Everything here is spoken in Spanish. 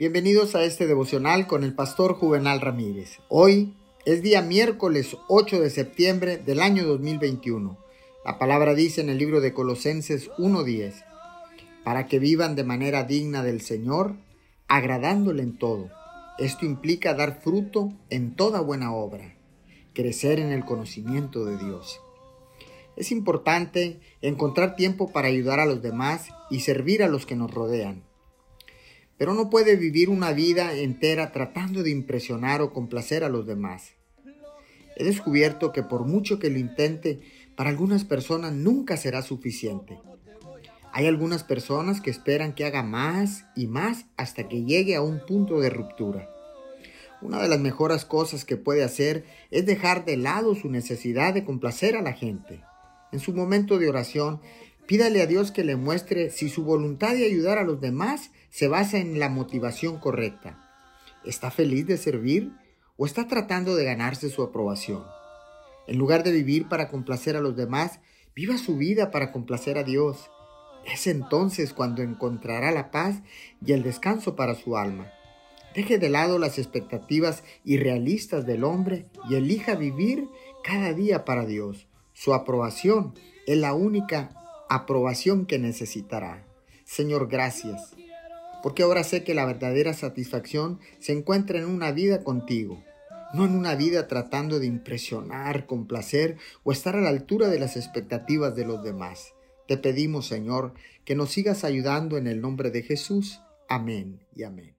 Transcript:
Bienvenidos a este devocional con el pastor Juvenal Ramírez. Hoy es día miércoles 8 de septiembre del año 2021. La palabra dice en el libro de Colosenses 1.10, para que vivan de manera digna del Señor, agradándole en todo. Esto implica dar fruto en toda buena obra, crecer en el conocimiento de Dios. Es importante encontrar tiempo para ayudar a los demás y servir a los que nos rodean pero no puede vivir una vida entera tratando de impresionar o complacer a los demás. He descubierto que por mucho que lo intente, para algunas personas nunca será suficiente. Hay algunas personas que esperan que haga más y más hasta que llegue a un punto de ruptura. Una de las mejores cosas que puede hacer es dejar de lado su necesidad de complacer a la gente. En su momento de oración, Pídale a Dios que le muestre si su voluntad de ayudar a los demás se basa en la motivación correcta. ¿Está feliz de servir o está tratando de ganarse su aprobación? En lugar de vivir para complacer a los demás, viva su vida para complacer a Dios. Es entonces cuando encontrará la paz y el descanso para su alma. Deje de lado las expectativas irrealistas del hombre y elija vivir cada día para Dios. Su aprobación es la única aprobación que necesitará. Señor, gracias, porque ahora sé que la verdadera satisfacción se encuentra en una vida contigo, no en una vida tratando de impresionar, complacer o estar a la altura de las expectativas de los demás. Te pedimos, Señor, que nos sigas ayudando en el nombre de Jesús. Amén y amén.